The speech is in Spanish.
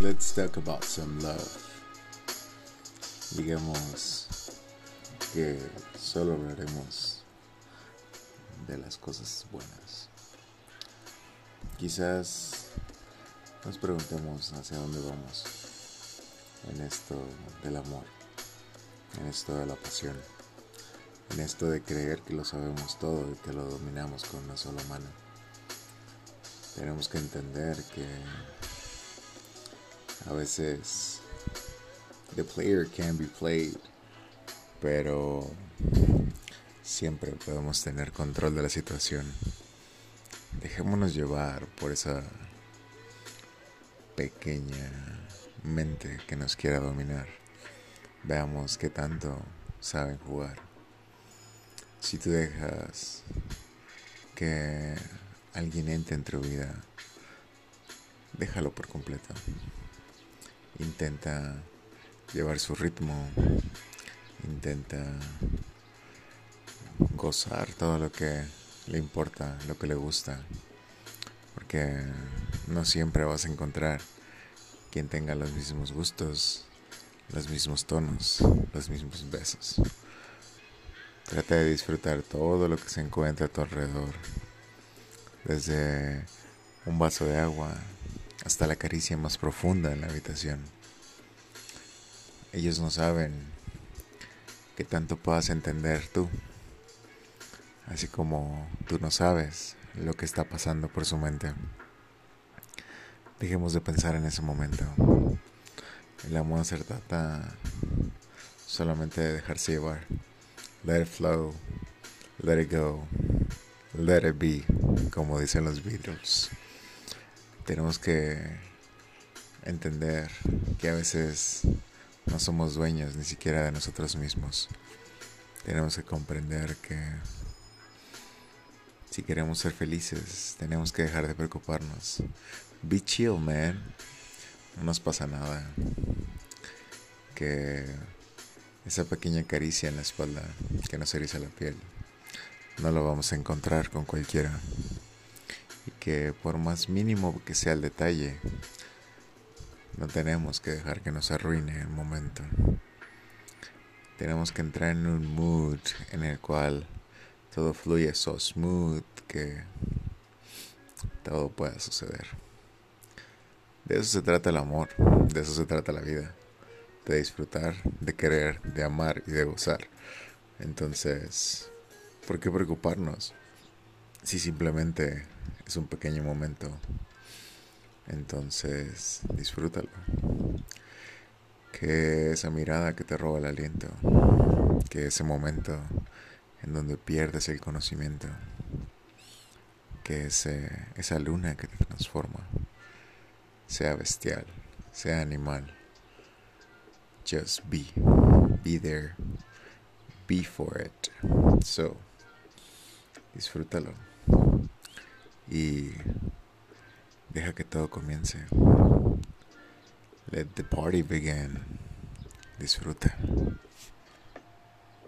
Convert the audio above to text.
let's talk about some love. Digamos que solo hablaremos de las cosas buenas. Quizás nos preguntemos hacia dónde vamos en esto del amor, en esto de la pasión, en esto de creer que lo sabemos todo y que lo dominamos con una sola mano. Tenemos que entender que a veces the player can be played, pero siempre podemos tener control de la situación. Dejémonos llevar por esa pequeña mente que nos quiera dominar. Veamos qué tanto saben jugar. Si tú dejas que alguien entre en tu vida, déjalo por completo. Intenta llevar su ritmo, intenta gozar todo lo que le importa, lo que le gusta, porque no siempre vas a encontrar quien tenga los mismos gustos, los mismos tonos, los mismos besos. Trata de disfrutar todo lo que se encuentra a tu alrededor, desde un vaso de agua hasta la caricia más profunda en la habitación. Ellos no saben qué tanto puedas entender tú, así como tú no sabes lo que está pasando por su mente. Dejemos de pensar en ese momento. El amor se trata solamente de dejarse llevar. Let it flow, let it go, let it be, como dicen los Beatles tenemos que entender que a veces no somos dueños ni siquiera de nosotros mismos. Tenemos que comprender que si queremos ser felices, tenemos que dejar de preocuparnos. Be chill, man. No nos pasa nada. Que esa pequeña caricia en la espalda que nos eriza la piel, no lo vamos a encontrar con cualquiera y que por más mínimo que sea el detalle, no tenemos que dejar que nos arruine el momento. Tenemos que entrar en un mood en el cual todo fluye so smooth que todo pueda suceder. De eso se trata el amor, de eso se trata la vida, de disfrutar, de querer, de amar y de gozar. Entonces, ¿por qué preocuparnos si simplemente es un pequeño momento. Entonces, disfrútalo. Que esa mirada que te roba el aliento, que ese momento en donde pierdes el conocimiento, que ese, esa luna que te transforma, sea bestial, sea animal. Just be, be there, be for it. So, disfrútalo y deja que todo comience. Let the party begin. Disfruta.